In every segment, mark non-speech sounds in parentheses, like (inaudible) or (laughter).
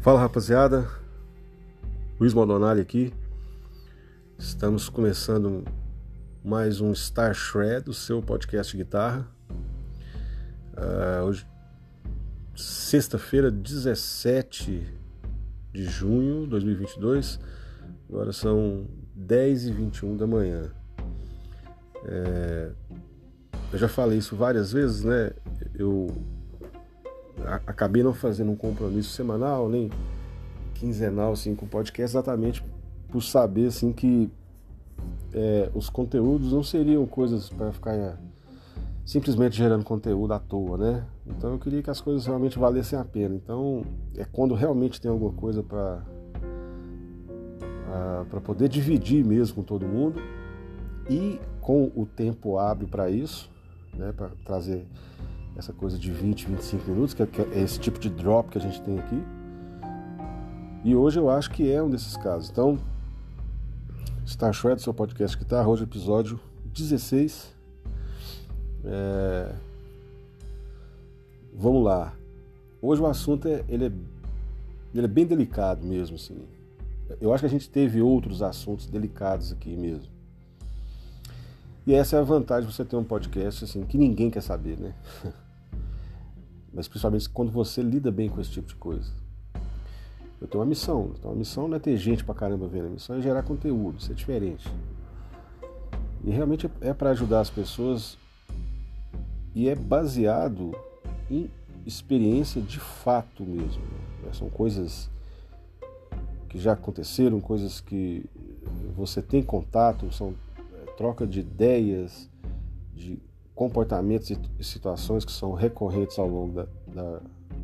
Fala rapaziada, Luiz Maldonado aqui. Estamos começando mais um Star Shred, o seu podcast de guitarra. Uh, hoje, sexta-feira, 17 de junho de 2022. Agora são 10 e 21 da manhã. É, eu já falei isso várias vezes, né? Eu acabei não fazendo um compromisso semanal nem quinzenal assim com o podcast exatamente por saber assim que é, os conteúdos não seriam coisas para ficar é, simplesmente gerando conteúdo à toa, né? Então eu queria que as coisas realmente valessem a pena. Então é quando realmente tem alguma coisa para para poder dividir mesmo com todo mundo e com o tempo hábil para isso, né? Para trazer essa coisa de 20, 25 minutos, que é, que é esse tipo de drop que a gente tem aqui. E hoje eu acho que é um desses casos. Então, Star Shred, seu podcast de guitarra, hoje episódio 16. É... Vamos lá. Hoje o assunto é, ele é, ele é bem delicado mesmo, assim. Eu acho que a gente teve outros assuntos delicados aqui mesmo. E essa é a vantagem de você ter um podcast assim que ninguém quer saber, né? (laughs) mas principalmente quando você lida bem com esse tipo de coisa. Eu tenho uma missão, então a missão não é ter gente pra caramba vendo, a missão é gerar conteúdo, isso é diferente. E realmente é para ajudar as pessoas e é baseado em experiência de fato mesmo. Né? São coisas que já aconteceram, coisas que você tem contato, são é, troca de ideias, de comportamentos e situações que são recorrentes ao longo da, da,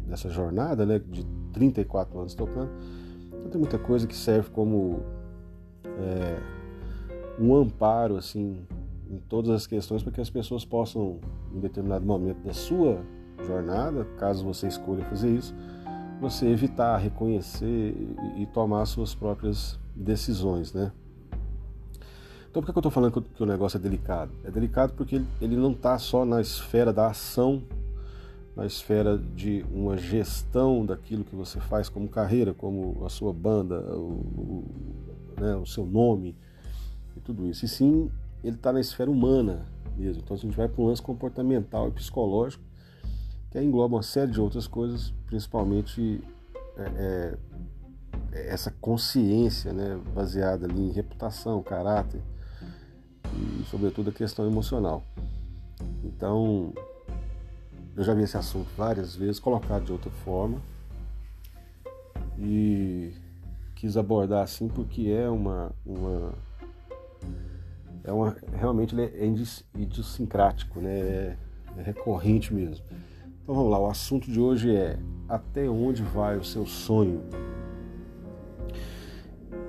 dessa jornada, né, de 34 anos tocando. Então tem muita coisa que serve como é, um amparo assim em todas as questões para que as pessoas possam, em determinado momento da sua jornada, caso você escolha fazer isso, você evitar, reconhecer e tomar suas próprias decisões, né? Então por que eu estou falando que o negócio é delicado? É delicado porque ele não está só na esfera da ação, na esfera de uma gestão daquilo que você faz como carreira, como a sua banda, o, o, né, o seu nome e tudo isso. E sim, ele está na esfera humana mesmo. Então a gente vai para um lance comportamental e psicológico que engloba uma série de outras coisas, principalmente é, é, essa consciência né, baseada ali em reputação, caráter, e, sobretudo, a questão emocional. Então, eu já vi esse assunto várias vezes, colocado de outra forma, e quis abordar assim porque é uma. uma é uma realmente é idiosincrático, né? É, é recorrente mesmo. Então vamos lá, o assunto de hoje é até onde vai o seu sonho?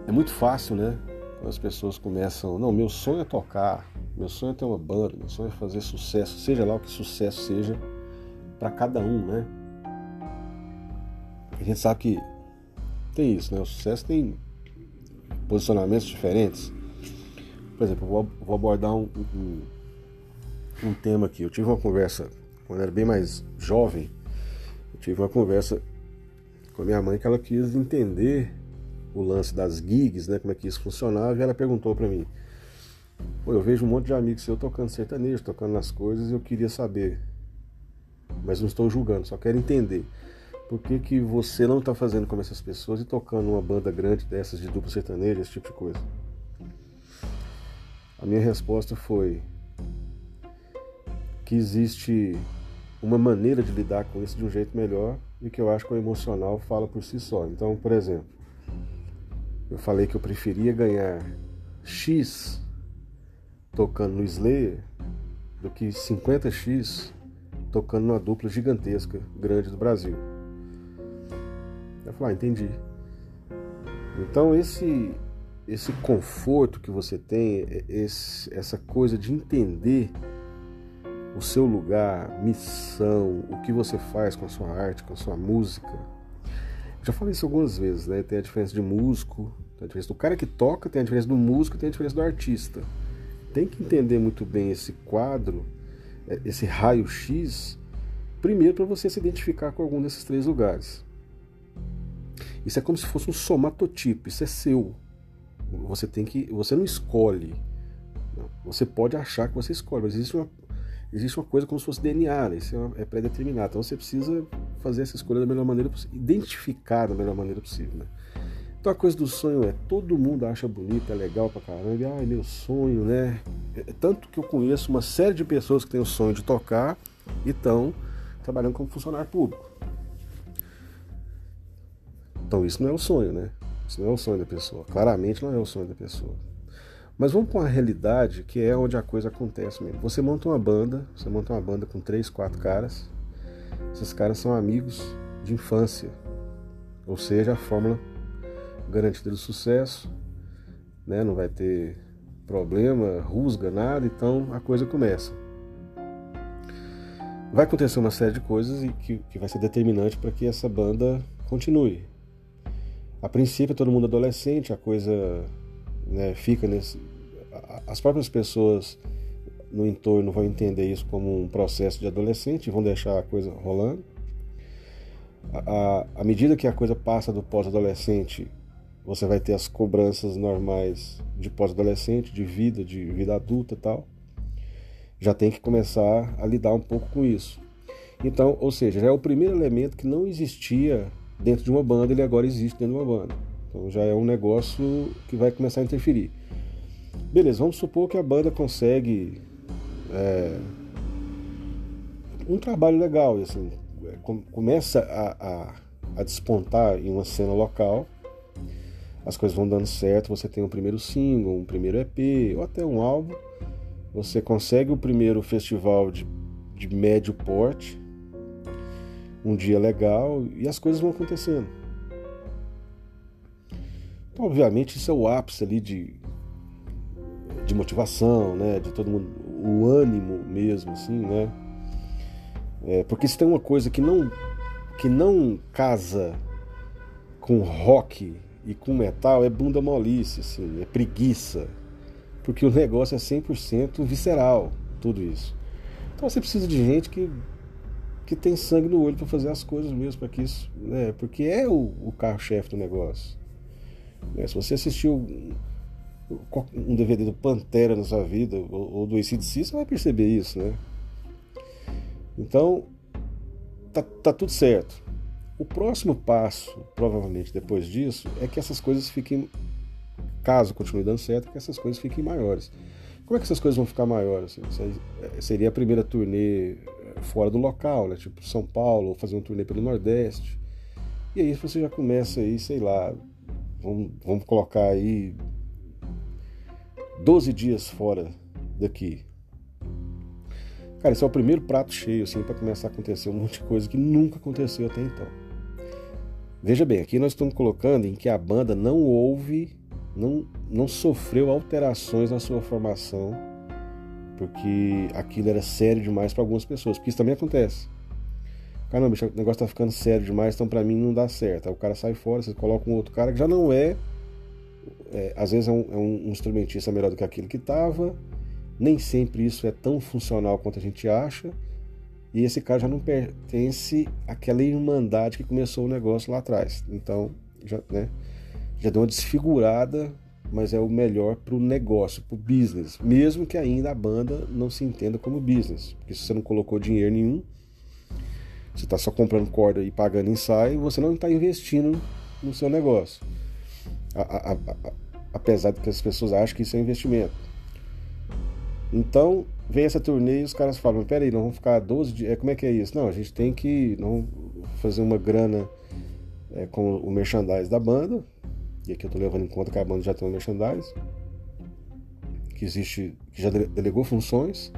É muito fácil, né? As pessoas começam, não, meu sonho é tocar, meu sonho é ter uma banda, meu sonho é fazer sucesso, seja lá o que sucesso seja para cada um, né? A gente sabe que tem isso, né? O sucesso tem posicionamentos diferentes. Por exemplo, eu vou, abordar um, um, um, tema aqui. Eu tive uma conversa quando eu era bem mais jovem. Eu tive uma conversa com a minha mãe que ela quis entender o lance das gigs, né, como é que isso funcionava, e ela perguntou para mim: Pô, eu vejo um monte de amigos seu tocando sertanejo, tocando nas coisas, e eu queria saber, mas não estou julgando, só quero entender. Por que, que você não está fazendo como essas pessoas e tocando uma banda grande dessas de duplo sertanejo, esse tipo de coisa? A minha resposta foi que existe uma maneira de lidar com isso de um jeito melhor e que eu acho que o emocional fala por si só. Então, por exemplo, eu falei que eu preferia ganhar X tocando no Slayer do que 50X tocando numa dupla gigantesca, grande do Brasil. Eu falei, ah, entendi. Então esse esse conforto que você tem, esse, essa coisa de entender o seu lugar, missão, o que você faz com a sua arte, com a sua música, já falei isso algumas vezes, né? Tem a diferença de músico, tem a diferença do cara que toca, tem a diferença do músico, tem a diferença do artista. Tem que entender muito bem esse quadro, é, esse raio-x, primeiro para você se identificar com algum desses três lugares. Isso é como se fosse um somatotipo, isso é seu. Você tem que, você não escolhe. Você pode achar que você escolhe, mas existe uma, existe uma coisa como se fosse DNA, né? isso é, é pré-determinado. Então você precisa fazer essa escolha da melhor maneira possível, identificar da melhor maneira possível. Né? Então a coisa do sonho é todo mundo acha bonito, é legal pra caramba, ai meu sonho, né? É, tanto que eu conheço uma série de pessoas que têm o sonho de tocar e estão trabalhando como funcionário público. Então isso não é o sonho, né? Isso não é o sonho da pessoa. Claramente não é o sonho da pessoa. Mas vamos para uma realidade que é onde a coisa acontece mesmo. Você monta uma banda, você monta uma banda com três, quatro caras. Esses caras são amigos de infância. Ou seja, a fórmula garantida do sucesso, né? Não vai ter problema, rusga, nada, então a coisa começa. Vai acontecer uma série de coisas e que, que vai ser determinante para que essa banda continue. A princípio, todo mundo adolescente, a coisa né, fica nesse. As próprias pessoas no entorno vão entender isso como um processo de adolescente e vão deixar a coisa rolando. À medida que a coisa passa do pós-adolescente, você vai ter as cobranças normais de pós-adolescente, de vida, de vida adulta tal. Já tem que começar a lidar um pouco com isso. Então, ou seja, já é o primeiro elemento que não existia dentro de uma banda, ele agora existe dentro de uma banda. Então já é um negócio que vai começar a interferir. Beleza, vamos supor que a banda consegue é, um trabalho legal, assim, é, começa a, a, a despontar em uma cena local, as coisas vão dando certo, você tem um primeiro single, um primeiro EP, ou até um álbum, você consegue o primeiro festival de, de médio porte, um dia legal e as coisas vão acontecendo. Obviamente, isso é o ápice ali de, de motivação, né? De todo mundo, o ânimo mesmo, assim, né? É, porque se tem uma coisa que não, que não casa com rock e com metal, é bunda molice, assim, é preguiça. Porque o negócio é 100% visceral, tudo isso. Então você precisa de gente que que tem sangue no olho para fazer as coisas mesmo, para que isso, né, porque é o, o carro-chefe do negócio. Né, se você assistiu um DVD do Pantera na sua vida, ou, do ACDC, você vai perceber isso, né? Então, tá, tá tudo certo. O próximo passo, provavelmente depois disso, é que essas coisas fiquem, caso continue dando certo, que essas coisas fiquem maiores. Como é que essas coisas vão ficar maiores? Assim? É, seria a primeira turnê fora do local, né? Tipo São Paulo, ou fazer um turnê pelo Nordeste. E aí você já começa aí, sei lá, vamos, vamos colocar aí 12 dias fora daqui. Cara, esse é o primeiro prato cheio, assim, para começar a acontecer um monte de coisa que nunca aconteceu até então. Veja bem, aqui nós estamos colocando em que a banda não houve, não, não sofreu alterações na sua formação porque aquilo era sério demais para algumas pessoas, porque isso também acontece. Caramba, o negócio tá ficando sério demais, então para mim não dá certo. Aí o cara sai fora, você coloca um outro cara que já não é, é às vezes é um, é um, instrumentista melhor do que aquilo que estava, nem sempre isso é tão funcional quanto a gente acha, e esse cara já não pertence àquela irmandade que começou o negócio lá atrás. Então, já, né, já deu uma desfigurada mas é o melhor para o negócio, para o business, mesmo que ainda a banda não se entenda como business, porque se você não colocou dinheiro nenhum, você está só comprando corda e pagando ensaio, você não está investindo no seu negócio. A, a, a, apesar de que as pessoas acham que isso é investimento. Então, vem essa turnê e os caras falam, peraí, não vamos ficar 12 dias, é, como é que é isso? Não, a gente tem que não fazer uma grana é, com o merchandise da banda, e aqui eu estou levando em conta que a banda já tem um merchandise, que existe, que já delegou funções.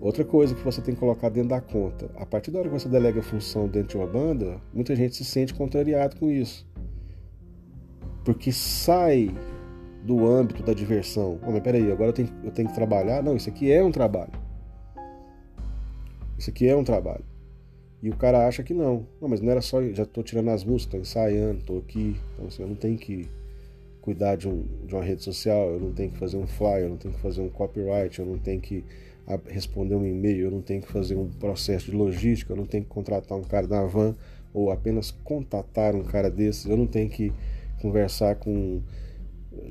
Outra coisa que você tem que colocar dentro da conta, a partir da hora que você delega função dentro de uma banda, muita gente se sente contrariado com isso. Porque sai do âmbito da diversão. Oh, mas peraí, agora eu tenho, eu tenho que trabalhar? Não, isso aqui é um trabalho. Isso aqui é um trabalho. E o cara acha que não. Não, mas não era só. Já estou tirando as músicas, estou ensaiando, estou aqui. Então, assim, eu não tenho que cuidar de, um, de uma rede social, eu não tenho que fazer um flyer, eu não tenho que fazer um copyright, eu não tenho que responder um e-mail, eu não tenho que fazer um processo de logística, eu não tenho que contratar um cara da van, ou apenas contatar um cara desses. Eu não tenho que conversar com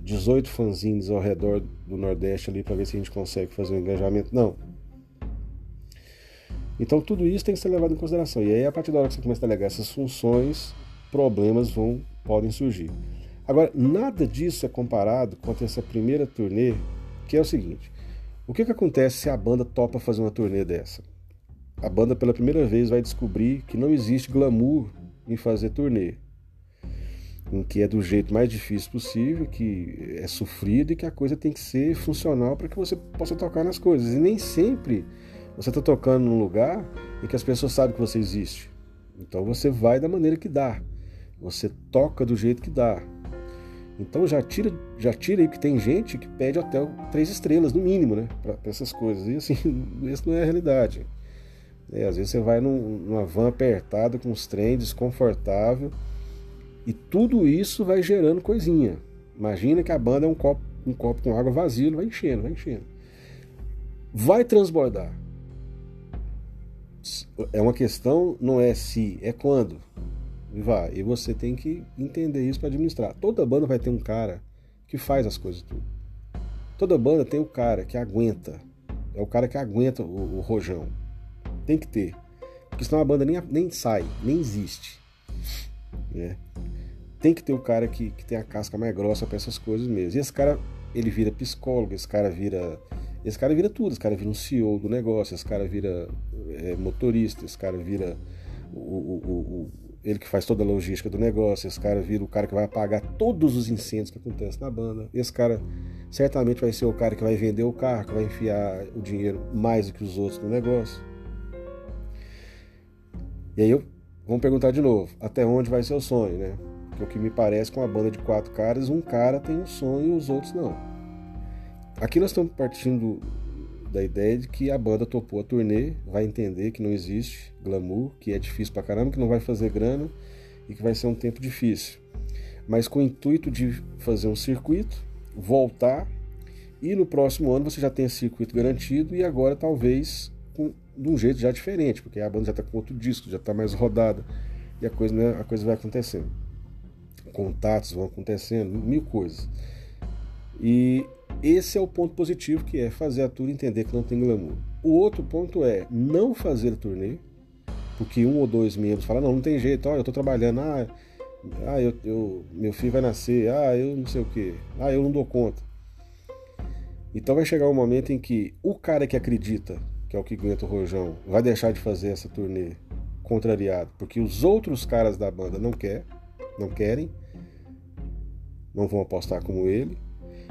18 fanzines ao redor do Nordeste ali para ver se a gente consegue fazer um engajamento. Não. Então tudo isso tem que ser levado em consideração. E aí, a partir da hora que você começa a delegar essas funções, problemas vão podem surgir. Agora, nada disso é comparado com essa primeira turnê, que é o seguinte: o que, que acontece se a banda topa fazer uma turnê dessa? A banda, pela primeira vez, vai descobrir que não existe glamour em fazer turnê, em que é do jeito mais difícil possível, que é sofrido e que a coisa tem que ser funcional para que você possa tocar nas coisas. E nem sempre você está tocando num lugar em que as pessoas sabem que você existe. Então você vai da maneira que dá. Você toca do jeito que dá. Então já tira, já tira aí que tem gente que pede hotel três estrelas no mínimo, né, para essas coisas. E assim, (laughs) isso não é a realidade. É, às vezes você vai num, numa van apertada com os trem desconfortável e tudo isso vai gerando coisinha. Imagina que a banda é um copo, um copo com água vazio, vai enchendo, vai enchendo. Vai transbordar. É uma questão, não é se, é quando. Vai. E você tem que entender isso para administrar. Toda banda vai ter um cara que faz as coisas tudo. Toda banda tem o um cara que aguenta. É o cara que aguenta o, o rojão. Tem que ter. Porque senão a banda nem, nem sai, nem existe. Né? Tem que ter o um cara que, que tem a casca mais grossa para essas coisas mesmo. E esse cara, ele vira psicólogo, esse cara vira. Esse cara vira tudo, esse cara vira um CEO do negócio, esse cara vira é, motorista, esse cara vira o, o, o, ele que faz toda a logística do negócio, esse cara vira o cara que vai apagar todos os incêndios que acontecem na banda. Esse cara certamente vai ser o cara que vai vender o carro, que vai enfiar o dinheiro mais do que os outros no negócio. E aí eu, vamos perguntar de novo, até onde vai ser o sonho, né? Porque o que me parece com uma banda de quatro caras, um cara tem um sonho e os outros não. Aqui nós estamos partindo da ideia de que a banda topou a turnê, vai entender que não existe glamour, que é difícil pra caramba, que não vai fazer grana e que vai ser um tempo difícil. Mas com o intuito de fazer um circuito, voltar e no próximo ano você já tem circuito garantido e agora talvez com, de um jeito já diferente, porque a banda já está com outro disco, já está mais rodada e a coisa, né, a coisa vai acontecendo. Contatos vão acontecendo, mil coisas. E esse é o ponto positivo, que é fazer a tour entender que não tem glamour. O outro ponto é não fazer turnê, porque um ou dois membros falam, não, não tem jeito, ó, eu tô trabalhando, ah, ah eu, eu, meu filho vai nascer, ah, eu não sei o que, ah, eu não dou conta. Então vai chegar um momento em que o cara que acredita, que é o que aguenta o rojão, vai deixar de fazer essa turnê contrariado, porque os outros caras da banda não quer, não querem, não vão apostar como ele.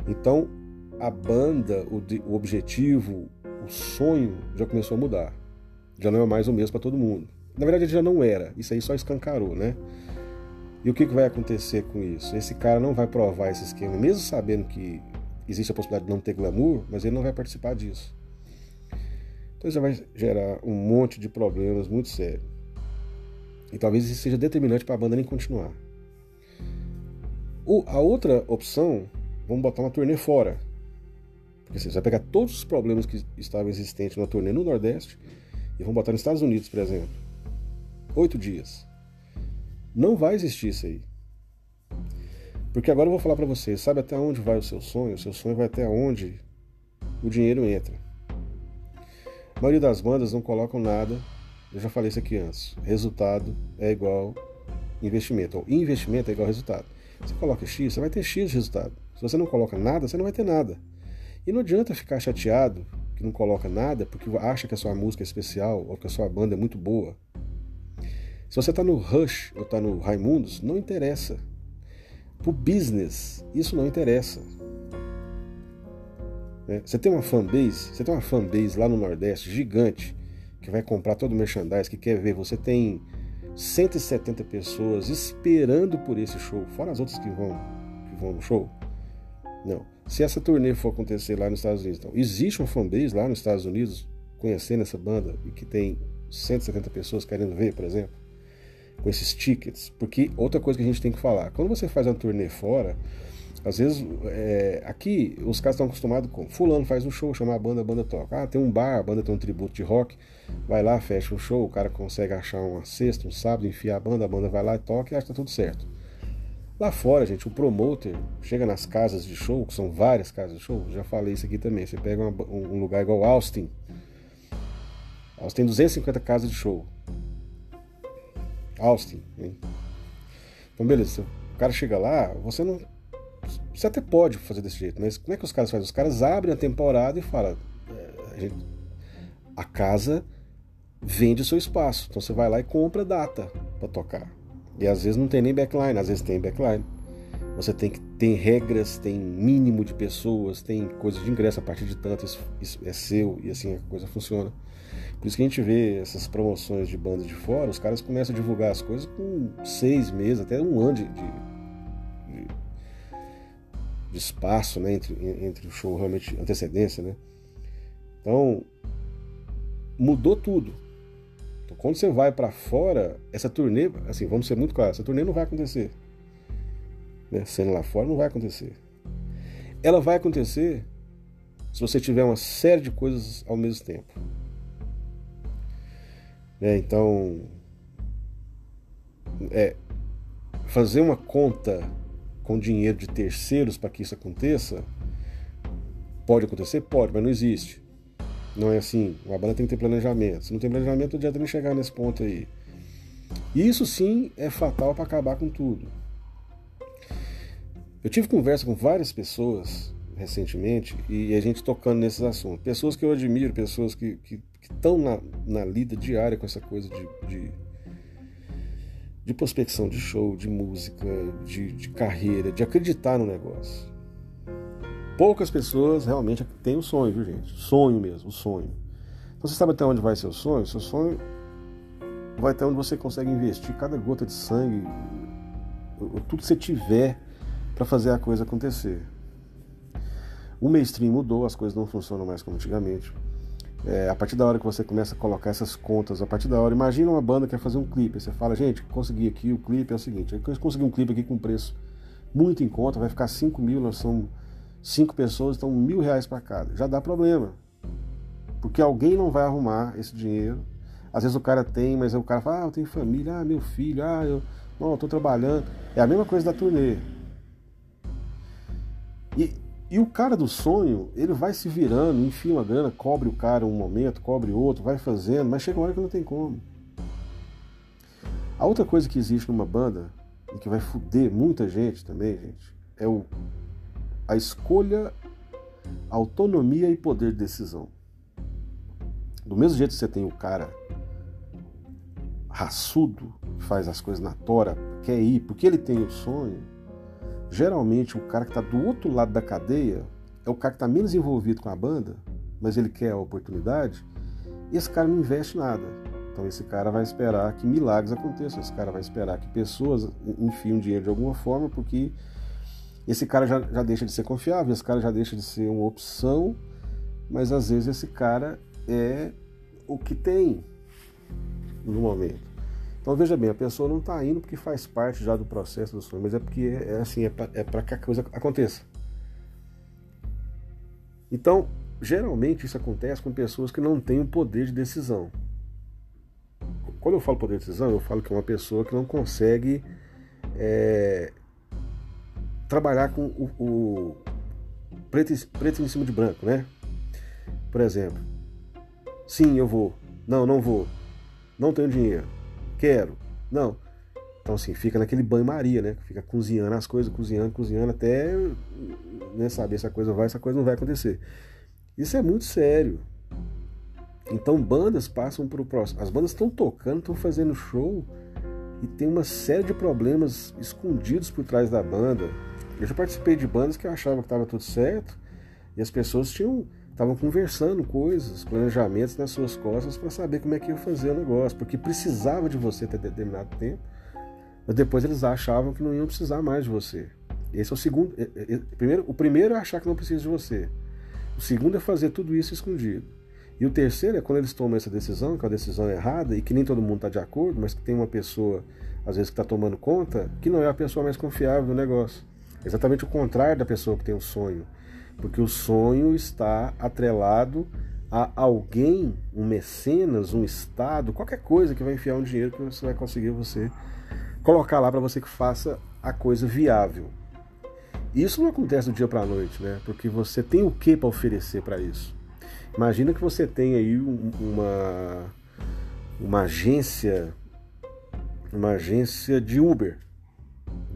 Então a banda, o, o objetivo, o sonho já começou a mudar. Já não é mais o mesmo para todo mundo. Na verdade, já não era. Isso aí só escancarou, né? E o que, que vai acontecer com isso? Esse cara não vai provar esse esquema, mesmo sabendo que existe a possibilidade de não ter glamour, mas ele não vai participar disso. Então isso vai gerar um monte de problemas muito sérios. E talvez isso seja determinante para a banda nem continuar. O, a outra opção, vamos botar uma turnê fora. Porque assim, você vai pegar todos os problemas que estavam existentes na turnê no Nordeste e vão botar nos Estados Unidos, por exemplo. Oito dias. Não vai existir isso aí. Porque agora eu vou falar para você, sabe até onde vai o seu sonho? O seu sonho vai até onde o dinheiro entra. A maioria das bandas não colocam nada, eu já falei isso aqui antes. Resultado é igual investimento. Ou investimento é igual resultado. Você coloca X, você vai ter X de resultado. Se você não coloca nada, você não vai ter nada. E não adianta ficar chateado que não coloca nada porque acha que a sua música é especial ou que a sua banda é muito boa. Se você está no Rush ou está no Raimundos, não interessa. Pro business, isso não interessa. É, você tem uma fanbase, você tem uma fanbase lá no Nordeste gigante que vai comprar todo o merchandise, que quer ver. Você tem 170 pessoas esperando por esse show, fora as outras que vão, que vão no show. Não. Se essa turnê for acontecer lá nos Estados Unidos, então, existe uma fanbase lá nos Estados Unidos conhecendo essa banda e que tem 170 pessoas querendo ver, por exemplo, com esses tickets. Porque outra coisa que a gente tem que falar, quando você faz uma turnê fora, Às vezes, é, aqui, os caras estão acostumados com fulano faz um show, chama a banda, a banda toca. Ah, tem um bar, a banda tem um tributo de rock, vai lá, fecha o show, o cara consegue achar uma sexta, um sábado, enfia a banda, a banda vai lá e toca e acha que tá tudo certo. Lá fora, gente, o promoter chega nas casas de show, que são várias casas de show, já falei isso aqui também. Você pega uma, um lugar igual Austin. Austin tem 250 casas de show. Austin, hein? Então, beleza. O cara chega lá, você não. Você até pode fazer desse jeito, mas como é que os caras fazem? Os caras abrem a temporada e falam: é, a, gente, a casa vende o seu espaço. Então você vai lá e compra data para tocar. E às vezes não tem nem backline, às vezes tem backline. Você tem que tem regras, tem mínimo de pessoas, tem coisa de ingresso a partir de tanto, isso, isso é seu e assim a coisa funciona. Por isso que a gente vê essas promoções de bandas de fora, os caras começam a divulgar as coisas com seis meses, até um ano de, de, de espaço né, entre, entre o show realmente antecedência. Né? Então, mudou tudo. Então, quando você vai para fora, essa turnê, assim, vamos ser muito claros, essa turnê não vai acontecer. Né? Sendo lá fora, não vai acontecer. Ela vai acontecer se você tiver uma série de coisas ao mesmo tempo. Né? Então, é, fazer uma conta com dinheiro de terceiros para que isso aconteça, pode acontecer? Pode, mas não existe. Não é assim. Uma banda tem que ter planejamento. Se não tem planejamento, adianta nem chegar nesse ponto aí. Isso sim é fatal para acabar com tudo. Eu tive conversa com várias pessoas recentemente e a gente tocando nesses assuntos. Pessoas que eu admiro, pessoas que estão na, na lida diária com essa coisa de, de, de prospecção de show, de música, de, de carreira, de acreditar no negócio. Poucas pessoas realmente têm o sonho, viu, gente? Sonho mesmo, o sonho. Então você sabe até onde vai seu sonho? Seu sonho vai até onde você consegue investir cada gota de sangue, tudo que você tiver para fazer a coisa acontecer. O mainstream mudou, as coisas não funcionam mais como antigamente. É, a partir da hora que você começa a colocar essas contas, a partir da hora, imagina uma banda que quer fazer um clipe, você fala, gente, consegui aqui, o clipe é o seguinte, eu consegui um clipe aqui com preço muito em conta, vai ficar 5 mil, nós somos cinco pessoas, então mil reais para cada. Já dá problema. Porque alguém não vai arrumar esse dinheiro. Às vezes o cara tem, mas o cara fala, ah, eu tenho família, ah, meu filho, ah, eu não, eu tô trabalhando. É a mesma coisa da turnê. E, e o cara do sonho, ele vai se virando, enfia uma grana, cobre o cara um momento, cobre outro, vai fazendo, mas chega uma hora que não tem como. A outra coisa que existe numa banda, e que vai fuder muita gente também, gente, é o a escolha, autonomia e poder de decisão. Do mesmo jeito que você tem o cara raçudo, faz as coisas na tora, quer ir porque ele tem o sonho, geralmente o cara que está do outro lado da cadeia é o cara que está menos envolvido com a banda, mas ele quer a oportunidade, esse cara não investe nada. Então esse cara vai esperar que milagres aconteçam, esse cara vai esperar que pessoas enfiem dinheiro de alguma forma, porque esse cara já, já deixa de ser confiável, esse cara já deixa de ser uma opção, mas às vezes esse cara é o que tem no momento. Então veja bem, a pessoa não está indo porque faz parte já do processo do sonho, mas é porque é, é assim, é para é que a coisa aconteça. Então, geralmente isso acontece com pessoas que não têm o poder de decisão. Quando eu falo poder de decisão, eu falo que é uma pessoa que não consegue é, trabalhar com o, o preto, preto em cima de branco, né? Por exemplo, sim, eu vou. Não, não vou. Não tenho dinheiro. Quero. Não. Então, assim, fica naquele banho-maria, né? Fica cozinhando as coisas, cozinhando, cozinhando, até né, saber se a coisa vai, se a coisa não vai acontecer. Isso é muito sério. Então, bandas passam para o próximo. As bandas estão tocando, estão fazendo show e tem uma série de problemas escondidos por trás da banda. Eu já participei de bandas que eu achava que estava tudo certo e as pessoas tinham estavam conversando coisas, planejamentos nas suas costas para saber como é que ia fazer o negócio, porque precisava de você até determinado tempo, mas depois eles achavam que não iam precisar mais de você. Esse é o segundo. Primeiro, o primeiro é achar que não precisa de você. O segundo é fazer tudo isso escondido. E o terceiro é quando eles tomam essa decisão, que é uma decisão errada e que nem todo mundo está de acordo, mas que tem uma pessoa, às vezes, que está tomando conta, que não é a pessoa mais confiável do negócio. Exatamente o contrário da pessoa que tem um sonho. Porque o sonho está atrelado a alguém, um mecenas, um estado, qualquer coisa que vai enfiar um dinheiro que você vai conseguir você colocar lá para você que faça a coisa viável. Isso não acontece do dia para a noite, né? Porque você tem o que para oferecer para isso. Imagina que você tem aí uma uma agência uma agência de Uber,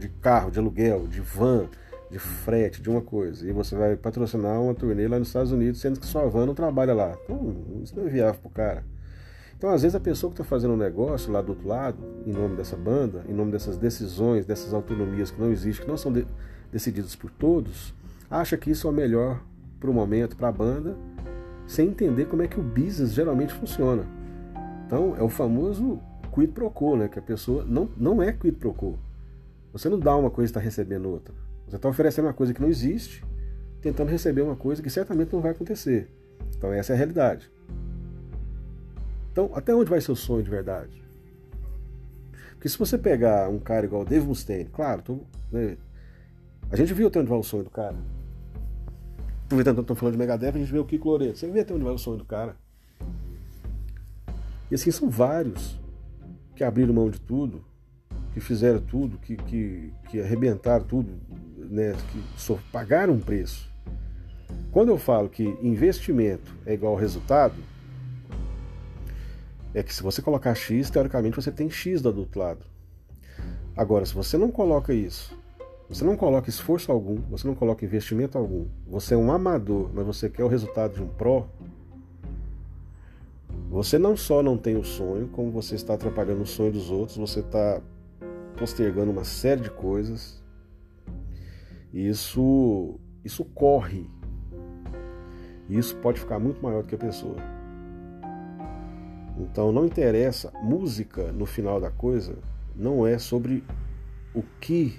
de carro, de aluguel, de van, de frete, de uma coisa. E você vai patrocinar uma turnê lá nos Estados Unidos, sendo que sua van não trabalha lá. Então, isso não é viável pro cara. Então, às vezes, a pessoa que está fazendo um negócio lá do outro lado, em nome dessa banda, em nome dessas decisões, dessas autonomias que não existem, que não são de decididas por todos, acha que isso é o melhor para o momento, para a banda, sem entender como é que o business geralmente funciona. Então, é o famoso quid pro quo, né? Que a pessoa não, não é quid pro quo. Você não dá uma coisa e está recebendo outra. Você está oferecendo uma coisa que não existe, tentando receber uma coisa que certamente não vai acontecer. Então essa é a realidade. Então, até onde vai ser o sonho de verdade? Porque se você pegar um cara igual o Dave Mustaine, claro, tô, né, a gente viu até onde vai o sonho do cara. Aproveitando que estamos falando de Megadeth, a gente vê o Kiko Loreto. Você vê até onde vai o sonho do cara. E assim, são vários que abriram mão de tudo, que fizeram tudo, que, que, que arrebentaram tudo, né, que só pagaram um preço. Quando eu falo que investimento é igual ao resultado, é que se você colocar X, teoricamente você tem X do outro lado. Agora, se você não coloca isso, você não coloca esforço algum, você não coloca investimento algum, você é um amador, mas você quer o resultado de um pró, você não só não tem o sonho, como você está atrapalhando o sonho dos outros, você está postergando uma série de coisas. E isso, isso corre. Isso pode ficar muito maior do que a pessoa. Então não interessa, música no final da coisa não é sobre o que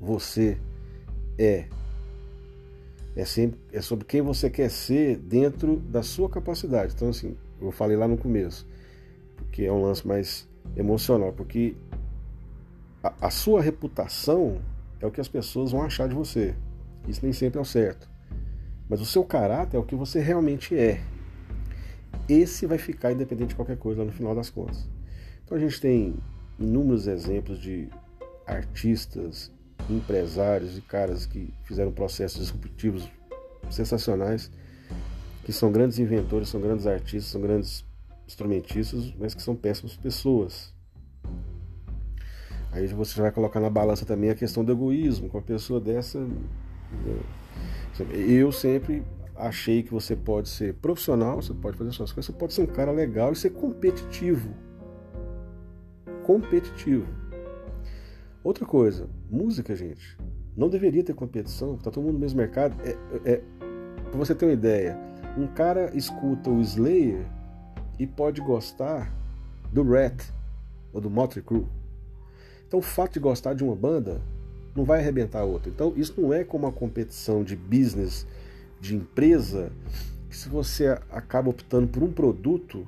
você é. É, sempre, é sobre quem você quer ser dentro da sua capacidade. Então, assim, eu falei lá no começo, porque é um lance mais emocional, porque a, a sua reputação é o que as pessoas vão achar de você. Isso nem sempre é o certo. Mas o seu caráter é o que você realmente é. Esse vai ficar independente de qualquer coisa no final das contas. Então a gente tem inúmeros exemplos de artistas, empresários e caras que fizeram processos disruptivos sensacionais, que são grandes inventores, são grandes artistas, são grandes instrumentistas, mas que são péssimas pessoas. Aí você vai colocar na balança também a questão do egoísmo. Com uma pessoa dessa, eu sempre achei que você pode ser profissional, você pode fazer suas coisas, você pode ser um cara legal e ser competitivo. Competitivo. Outra coisa, música, gente. Não deveria ter competição, tá todo mundo no mesmo mercado. É, é, pra você ter uma ideia, um cara escuta o Slayer e pode gostar do Rat ou do Motley Crue. Então o fato de gostar de uma banda não vai arrebentar a outra. Então isso não é como uma competição de business, de empresa, que se você acaba optando por um produto,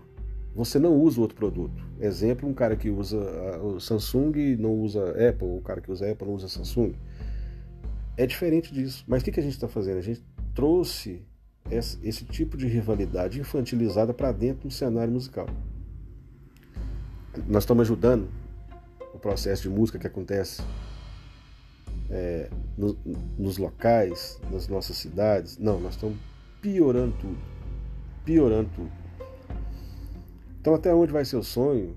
você não usa o outro produto. Exemplo, um cara que usa o Samsung não usa Apple, o cara que usa Apple não usa Samsung. É diferente disso. Mas o que a gente está fazendo? A gente trouxe esse tipo de rivalidade infantilizada para dentro do cenário musical. Nós estamos ajudando o processo de música que acontece é, no, nos locais, nas nossas cidades. Não, nós estamos piorando tudo. Piorando tudo. Então, até onde vai ser o sonho?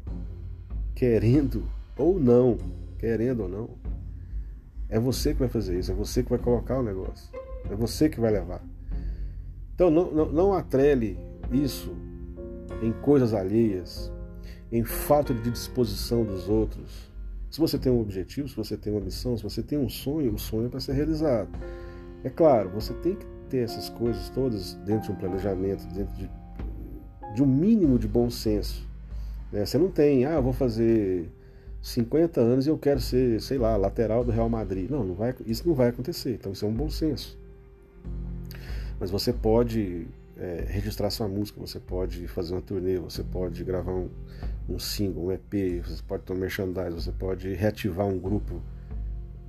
Querendo ou não, querendo ou não, é você que vai fazer isso, é você que vai colocar o negócio, é você que vai levar. Então, não, não, não atrele isso em coisas alheias, em fato de disposição dos outros. Se você tem um objetivo, se você tem uma missão, se você tem um sonho, o sonho é para ser realizado. É claro, você tem que ter essas coisas todas dentro de um planejamento, dentro de, de um mínimo de bom senso. Né? Você não tem, ah, vou fazer 50 anos e eu quero ser, sei lá, lateral do Real Madrid. Não, não vai, isso não vai acontecer. Então isso é um bom senso. Mas você pode é, registrar sua música, você pode fazer uma turnê, você pode gravar um, um single, um EP, você pode ter um merchandise, você pode reativar um grupo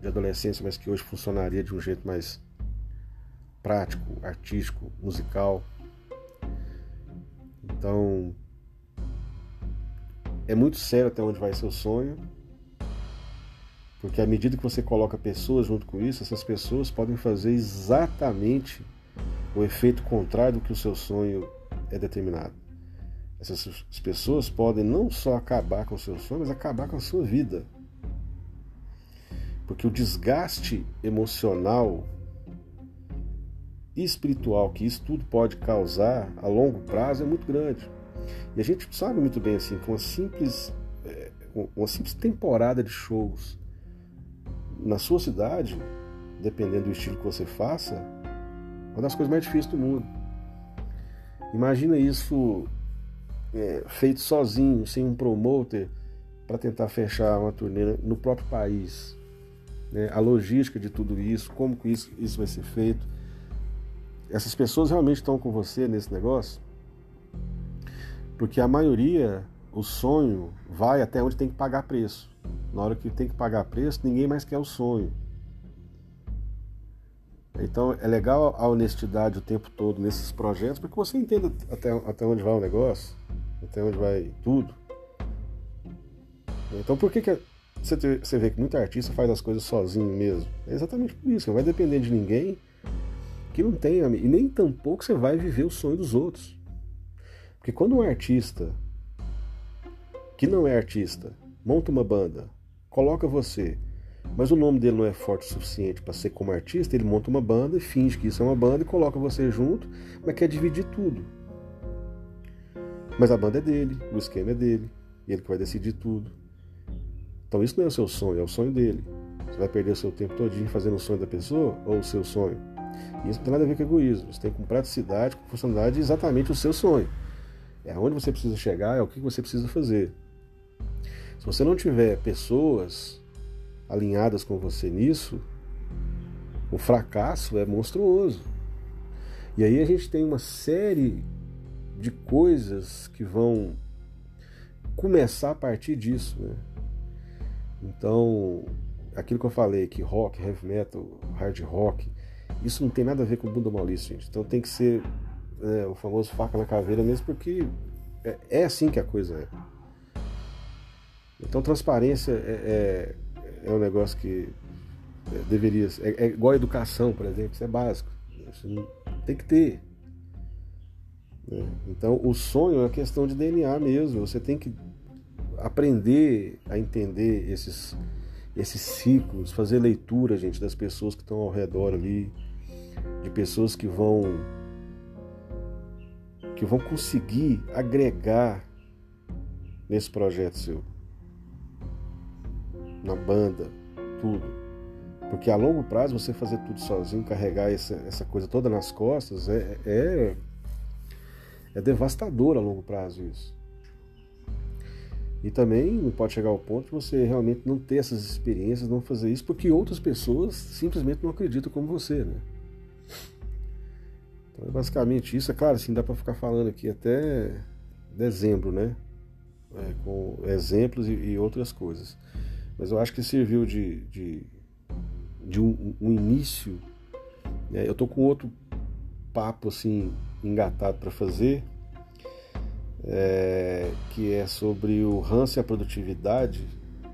de adolescência, mas que hoje funcionaria de um jeito mais prático, artístico, musical. Então, é muito sério até onde vai seu sonho, porque à medida que você coloca pessoas junto com isso, essas pessoas podem fazer exatamente o efeito contrário do que o seu sonho é determinado. Essas pessoas podem não só acabar com o seu sonho, mas acabar com a sua vida. Porque o desgaste emocional e espiritual que isso tudo pode causar a longo prazo é muito grande. E a gente sabe muito bem assim que uma simples, é, uma simples temporada de shows na sua cidade, dependendo do estilo que você faça, é uma das coisas mais difíceis do mundo. Imagina isso é, feito sozinho, sem um promoter, para tentar fechar uma turnê no próprio país. Né? A logística de tudo isso, como que isso, isso vai ser feito. Essas pessoas realmente estão com você nesse negócio? Porque a maioria, o sonho vai até onde tem que pagar preço. Na hora que tem que pagar preço, ninguém mais quer o sonho. Então é legal a honestidade o tempo todo nesses projetos, porque você entenda até, até onde vai o negócio, até onde vai tudo. Então por que, que você, você vê que muita artista faz as coisas sozinho mesmo? É exatamente por isso, não vai depender de ninguém que não tenha, e nem tampouco você vai viver o sonho dos outros. Porque quando um artista que não é artista monta uma banda, coloca você, mas o nome dele não é forte o suficiente para ser como artista, ele monta uma banda e finge que isso é uma banda e coloca você junto, mas quer dividir tudo. Mas a banda é dele, o esquema é dele, ele que vai decidir tudo. Então isso não é o seu sonho, é o sonho dele. Você vai perder o seu tempo todinho fazendo o sonho da pessoa ou o seu sonho? E isso não tem nada a ver com egoísmo. Isso tem com praticidade, com funcionalidade exatamente o seu sonho. É aonde você precisa chegar, é o que você precisa fazer. Se você não tiver pessoas alinhadas com você nisso, o fracasso é monstruoso. E aí a gente tem uma série de coisas que vão começar a partir disso. Né? Então, aquilo que eu falei, que rock, heavy metal, hard rock, isso não tem nada a ver com bunda maurício, gente. Então tem que ser é, o famoso faca na caveira mesmo, porque é, é assim que a coisa é. Então transparência é, é, um negócio que é, deveria ser. É, é, igual a educação, por exemplo, isso é básico. Isso tem que ter. Né? Então o sonho é questão de DNA mesmo. Você tem que aprender a entender esses, esses ciclos, fazer leitura, gente, das pessoas que estão ao redor ali, de pessoas que vão que vão conseguir agregar nesse projeto seu. Na banda, tudo. Porque a longo prazo você fazer tudo sozinho, carregar essa, essa coisa toda nas costas, é, é, é devastador a longo prazo isso. E também pode chegar ao ponto de você realmente não ter essas experiências, não fazer isso, porque outras pessoas simplesmente não acreditam como você, né? Então é basicamente isso. É claro, assim, dá para ficar falando aqui até dezembro, né? É, com exemplos e, e, outras coisas. Mas eu acho que serviu de, de, de um, um, início. Né? Eu tô com outro papo assim engatado para fazer, é, que é sobre o ranço e a produtividade,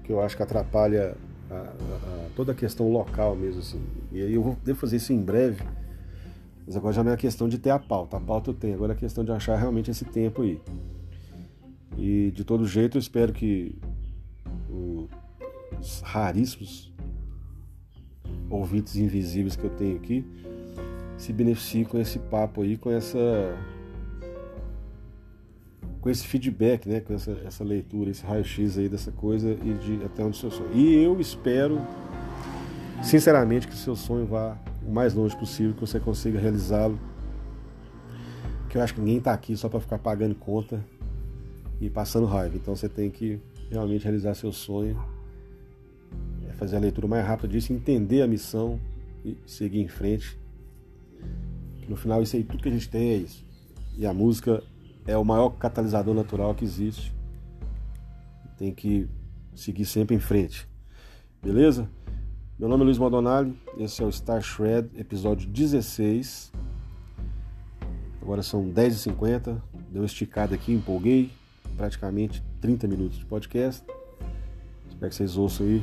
que eu acho que atrapalha a, a, a toda a questão local mesmo. Assim. E aí eu vou, devo fazer isso em breve mas agora já não é questão de ter a pauta. A pauta eu tenho, agora é questão de achar realmente esse tempo aí. E de todo jeito eu espero que os raríssimos ouvintes invisíveis que eu tenho aqui se beneficiem com esse papo aí, com essa com esse feedback, né, com essa, essa leitura, esse raio-x aí dessa coisa e de até onde o seu sonho. E eu espero sinceramente que o seu sonho vá o mais longe possível, que você consiga realizá-lo. Que eu acho que ninguém está aqui só para ficar pagando conta e passando raiva. Então você tem que realmente realizar seu sonho, fazer a leitura mais rápida disso, entender a missão e seguir em frente. No final, isso aí, tudo que a gente tem é isso. E a música é o maior catalisador natural que existe. Tem que seguir sempre em frente. Beleza? Meu nome é Luiz Maldonado, esse é o Star Shred, episódio 16. Agora são 10h50, deu esticada aqui, empolguei, praticamente 30 minutos de podcast. Espero que vocês ouçam aí.